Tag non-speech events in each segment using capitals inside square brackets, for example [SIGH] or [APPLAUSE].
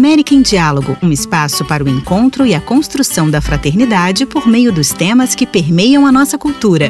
América em Diálogo, um espaço para o encontro e a construção da fraternidade por meio dos temas que permeiam a nossa cultura.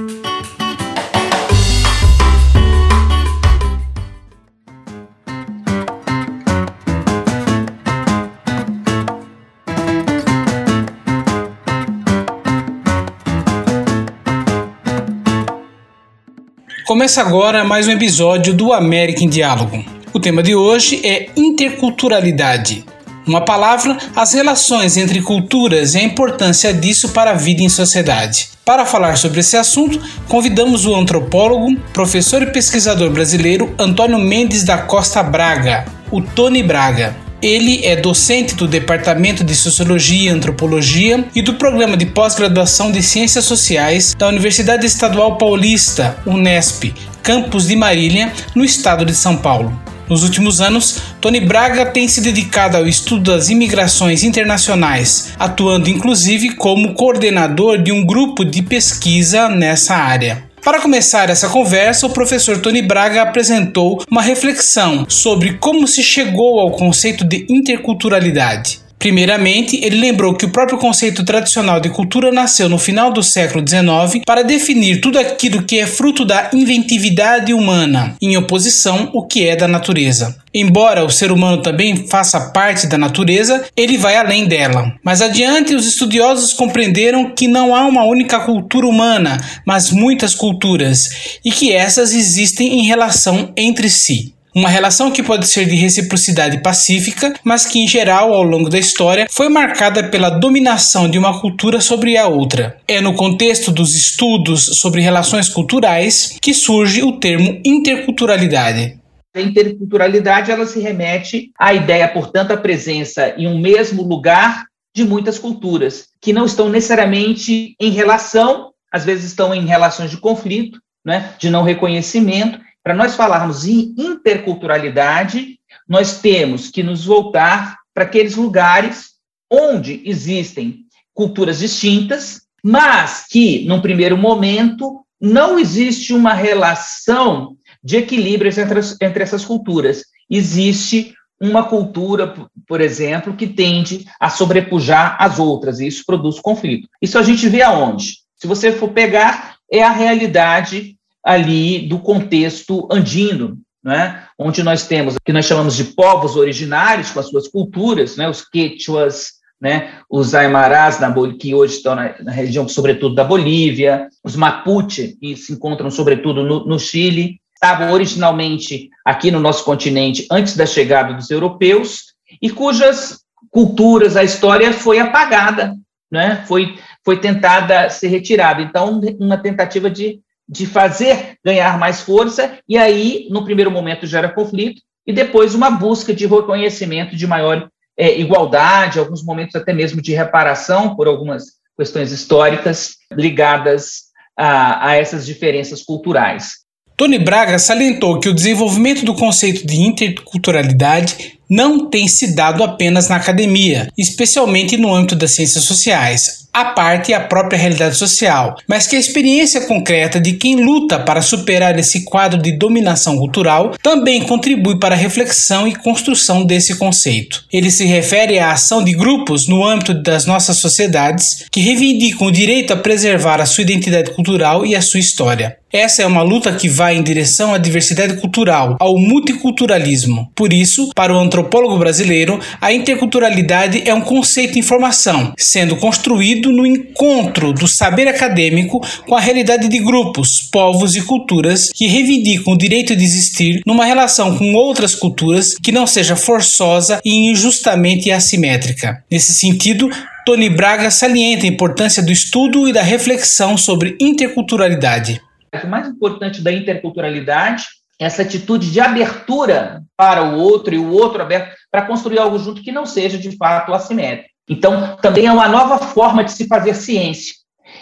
Começa agora mais um episódio do América em Diálogo. O tema de hoje é interculturalidade. Uma palavra, as relações entre culturas e a importância disso para a vida em sociedade. Para falar sobre esse assunto, convidamos o antropólogo, professor e pesquisador brasileiro Antônio Mendes da Costa Braga, o Tony Braga. Ele é docente do Departamento de Sociologia e Antropologia e do Programa de Pós-Graduação de Ciências Sociais da Universidade Estadual Paulista, Unesp, campus de Marília, no estado de São Paulo. Nos últimos anos, Tony Braga tem se dedicado ao estudo das imigrações internacionais, atuando inclusive como coordenador de um grupo de pesquisa nessa área. Para começar essa conversa, o professor Tony Braga apresentou uma reflexão sobre como se chegou ao conceito de interculturalidade. Primeiramente, ele lembrou que o próprio conceito tradicional de cultura nasceu no final do século XIX para definir tudo aquilo que é fruto da inventividade humana, em oposição ao que é da natureza. Embora o ser humano também faça parte da natureza, ele vai além dela. Mais adiante, os estudiosos compreenderam que não há uma única cultura humana, mas muitas culturas, e que essas existem em relação entre si. Uma relação que pode ser de reciprocidade pacífica, mas que em geral, ao longo da história, foi marcada pela dominação de uma cultura sobre a outra. É no contexto dos estudos sobre relações culturais que surge o termo interculturalidade. A interculturalidade ela se remete à ideia, portanto, a presença em um mesmo lugar de muitas culturas, que não estão necessariamente em relação, às vezes estão em relações de conflito, né, de não reconhecimento, para nós falarmos em interculturalidade, nós temos que nos voltar para aqueles lugares onde existem culturas distintas, mas que, num primeiro momento, não existe uma relação de equilíbrio entre, entre essas culturas. Existe uma cultura, por exemplo, que tende a sobrepujar as outras, e isso produz conflito. Isso a gente vê aonde? Se você for pegar, é a realidade ali do contexto andino, né, onde nós temos o que nós chamamos de povos originários com as suas culturas, né, os quechuas, né, os aimarás, que hoje estão na, na, região, sobretudo, da Bolívia, os mapuche, que se encontram, sobretudo, no, no Chile, estavam originalmente aqui no nosso continente antes da chegada dos europeus, e cujas culturas, a história foi apagada, né, foi, foi tentada ser retirada. Então, uma tentativa de de fazer ganhar mais força, e aí, no primeiro momento, gera conflito, e depois uma busca de reconhecimento de maior é, igualdade, alguns momentos até mesmo de reparação por algumas questões históricas ligadas a, a essas diferenças culturais. Tony Braga salientou que o desenvolvimento do conceito de interculturalidade não tem se dado apenas na academia, especialmente no âmbito das ciências sociais, a parte a própria realidade social, mas que a experiência concreta de quem luta para superar esse quadro de dominação cultural também contribui para a reflexão e construção desse conceito. Ele se refere à ação de grupos no âmbito das nossas sociedades que reivindicam o direito a preservar a sua identidade cultural e a sua história. Essa é uma luta que vai em direção à diversidade cultural, ao multiculturalismo. Por isso, para o antropólogo brasileiro, a interculturalidade é um conceito em formação, sendo construído no encontro do saber acadêmico com a realidade de grupos, povos e culturas que reivindicam o direito de existir numa relação com outras culturas que não seja forçosa e injustamente assimétrica. Nesse sentido, Tony Braga salienta a importância do estudo e da reflexão sobre interculturalidade. O mais importante da interculturalidade é essa atitude de abertura para o outro e o outro aberto para construir algo junto que não seja de fato assimétrico. Então, também é uma nova forma de se fazer ciência.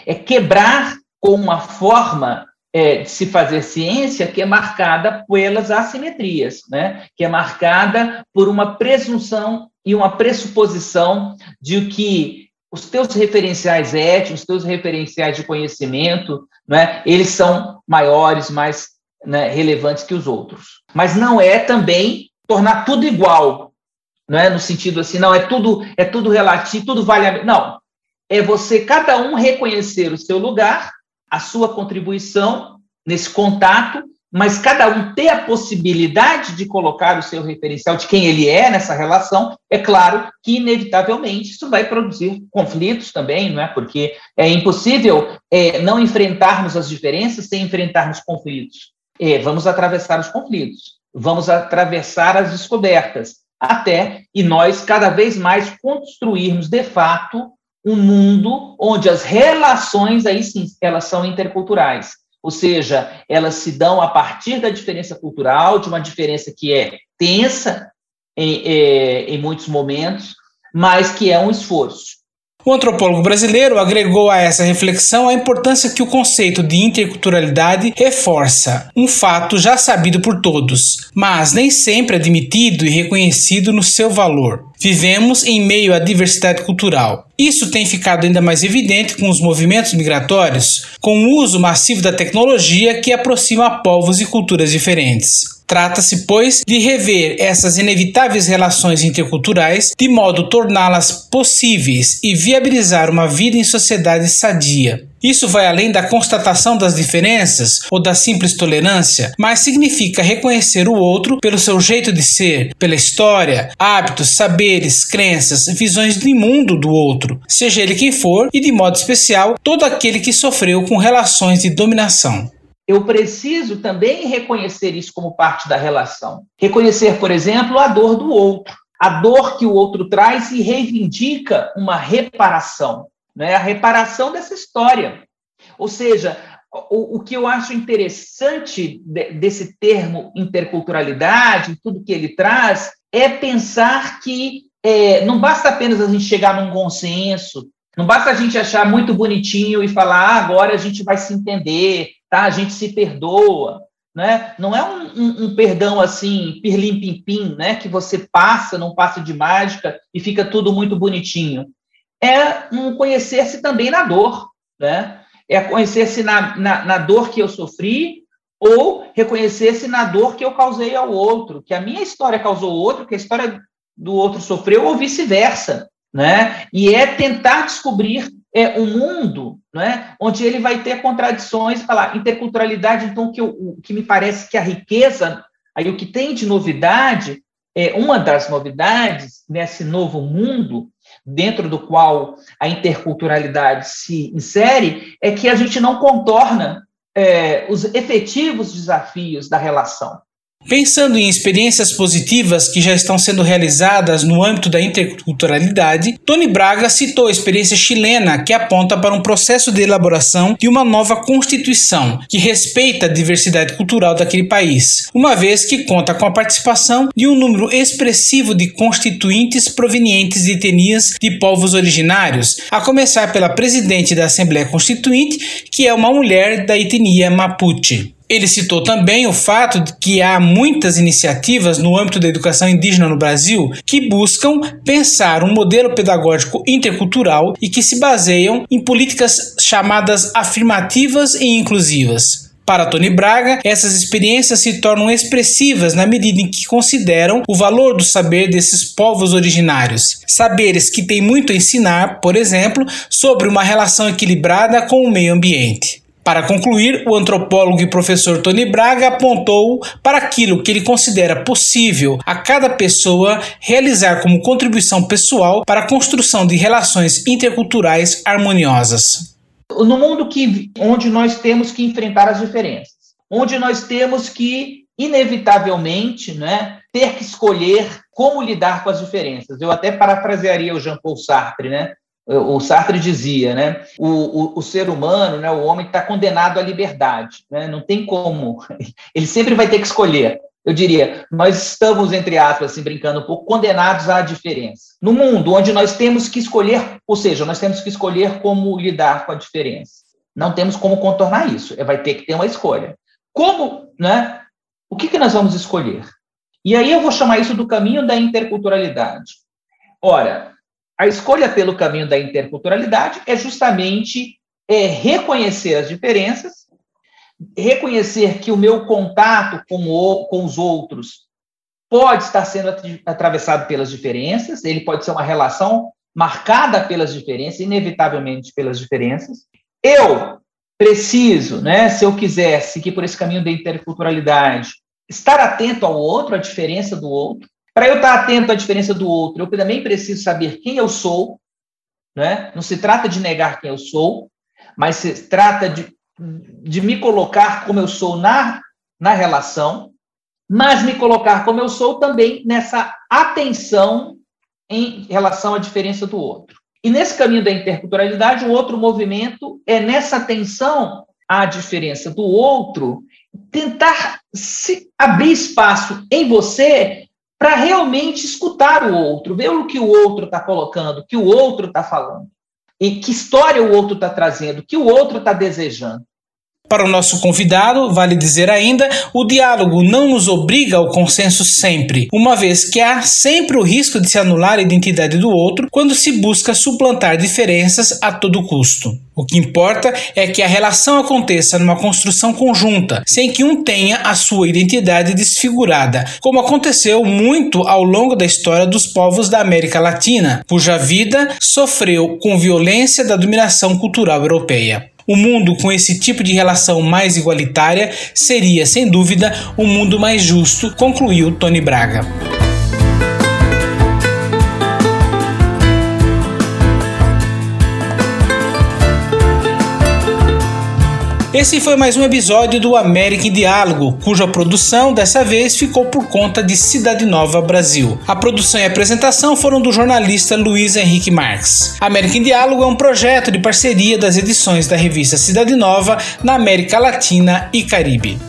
É quebrar com uma forma é, de se fazer ciência que é marcada pelas assimetrias, né? que é marcada por uma presunção e uma pressuposição de que os teus referenciais éticos, os teus referenciais de conhecimento, né, eles são maiores, mais né, relevantes que os outros. Mas não é também tornar tudo igual, não é? No sentido assim, não, é tudo, é tudo relativo, tudo vale a... Não, é você, cada um, reconhecer o seu lugar, a sua contribuição nesse contato, mas cada um ter a possibilidade de colocar o seu referencial de quem ele é nessa relação, é claro que, inevitavelmente, isso vai produzir conflitos também, não é? Porque é impossível é, não enfrentarmos as diferenças sem enfrentarmos conflitos. É, vamos atravessar os conflitos, vamos atravessar as descobertas, até e nós cada vez mais construirmos, de fato, um mundo onde as relações, aí sim, elas são interculturais. Ou seja, elas se dão a partir da diferença cultural, de uma diferença que é tensa em, é, em muitos momentos, mas que é um esforço. O antropólogo brasileiro agregou a essa reflexão a importância que o conceito de interculturalidade reforça, um fato já sabido por todos, mas nem sempre admitido e reconhecido no seu valor. Vivemos em meio à diversidade cultural. Isso tem ficado ainda mais evidente com os movimentos migratórios, com o uso massivo da tecnologia que aproxima povos e culturas diferentes. Trata-se, pois, de rever essas inevitáveis relações interculturais de modo a torná-las possíveis e viabilizar uma vida em sociedade sadia. Isso vai além da constatação das diferenças ou da simples tolerância, mas significa reconhecer o outro pelo seu jeito de ser, pela história, hábitos, saberes, crenças, visões de mundo do outro, seja ele quem for e, de modo especial, todo aquele que sofreu com relações de dominação eu preciso também reconhecer isso como parte da relação. Reconhecer, por exemplo, a dor do outro, a dor que o outro traz e reivindica uma reparação, né? a reparação dessa história. Ou seja, o, o que eu acho interessante de, desse termo interculturalidade, tudo que ele traz, é pensar que é, não basta apenas a gente chegar num consenso, não basta a gente achar muito bonitinho e falar, ah, agora a gente vai se entender, tá? A gente se perdoa, né? Não é um, um, um perdão assim, pirlim-pim-pim, né? Que você passa, não passa de mágica e fica tudo muito bonitinho. É um conhecer-se também na dor, né? É conhecer-se na, na, na dor que eu sofri ou reconhecer-se na dor que eu causei ao outro, que a minha história causou outro, que a história do outro sofreu, ou vice-versa, né? E é tentar descobrir é um mundo né, onde ele vai ter contradições, falar interculturalidade, então, que, eu, o que me parece que a riqueza, aí o que tem de novidade, é uma das novidades nesse novo mundo, dentro do qual a interculturalidade se insere, é que a gente não contorna é, os efetivos desafios da relação. Pensando em experiências positivas que já estão sendo realizadas no âmbito da interculturalidade, Tony Braga citou a experiência chilena que aponta para um processo de elaboração de uma nova constituição que respeita a diversidade cultural daquele país, uma vez que conta com a participação de um número expressivo de constituintes provenientes de etnias de povos originários, a começar pela presidente da Assembleia Constituinte, que é uma mulher da etnia Mapuche. Ele citou também o fato de que há muitas iniciativas no âmbito da educação indígena no Brasil que buscam pensar um modelo pedagógico intercultural e que se baseiam em políticas chamadas afirmativas e inclusivas. Para Tony Braga, essas experiências se tornam expressivas na medida em que consideram o valor do saber desses povos originários. Saberes que têm muito a ensinar, por exemplo, sobre uma relação equilibrada com o meio ambiente. Para concluir, o antropólogo e professor Tony Braga apontou para aquilo que ele considera possível a cada pessoa realizar como contribuição pessoal para a construção de relações interculturais harmoniosas. No mundo que, onde nós temos que enfrentar as diferenças, onde nós temos que, inevitavelmente, né, ter que escolher como lidar com as diferenças. Eu até parafrasearia o Jean-Paul Sartre, né? O Sartre dizia, né? O, o, o ser humano, né? O homem está condenado à liberdade, né? Não tem como. [LAUGHS] Ele sempre vai ter que escolher. Eu diria, nós estamos, entre aspas, assim, brincando um pouco, condenados à diferença. No mundo onde nós temos que escolher, ou seja, nós temos que escolher como lidar com a diferença. Não temos como contornar isso. É, vai ter que ter uma escolha. Como, né? O que, que nós vamos escolher? E aí eu vou chamar isso do caminho da interculturalidade. Ora, a escolha pelo caminho da interculturalidade é justamente é, reconhecer as diferenças, reconhecer que o meu contato com, o, com os outros pode estar sendo atravessado pelas diferenças, ele pode ser uma relação marcada pelas diferenças, inevitavelmente pelas diferenças. Eu preciso, né, se eu quiser seguir por esse caminho da interculturalidade, estar atento ao outro, à diferença do outro. Para eu estar atento à diferença do outro, eu também preciso saber quem eu sou. Né? Não se trata de negar quem eu sou, mas se trata de, de me colocar como eu sou na, na relação, mas me colocar como eu sou também nessa atenção em relação à diferença do outro. E nesse caminho da interculturalidade, o outro movimento é nessa atenção à diferença do outro, tentar se abrir espaço em você para realmente escutar o outro, ver o que o outro está colocando, o que o outro está falando, e que história o outro está trazendo, o que o outro está desejando. Para o nosso convidado, vale dizer ainda, o diálogo não nos obriga ao consenso sempre, uma vez que há sempre o risco de se anular a identidade do outro quando se busca suplantar diferenças a todo custo. O que importa é que a relação aconteça numa construção conjunta, sem que um tenha a sua identidade desfigurada, como aconteceu muito ao longo da história dos povos da América Latina, cuja vida sofreu com violência da dominação cultural europeia. O mundo com esse tipo de relação mais igualitária seria, sem dúvida, um mundo mais justo, concluiu Tony Braga. Esse foi mais um episódio do América em Diálogo, cuja produção dessa vez ficou por conta de Cidade Nova Brasil. A produção e apresentação foram do jornalista Luiz Henrique Marques. América em Diálogo é um projeto de parceria das edições da revista Cidade Nova na América Latina e Caribe.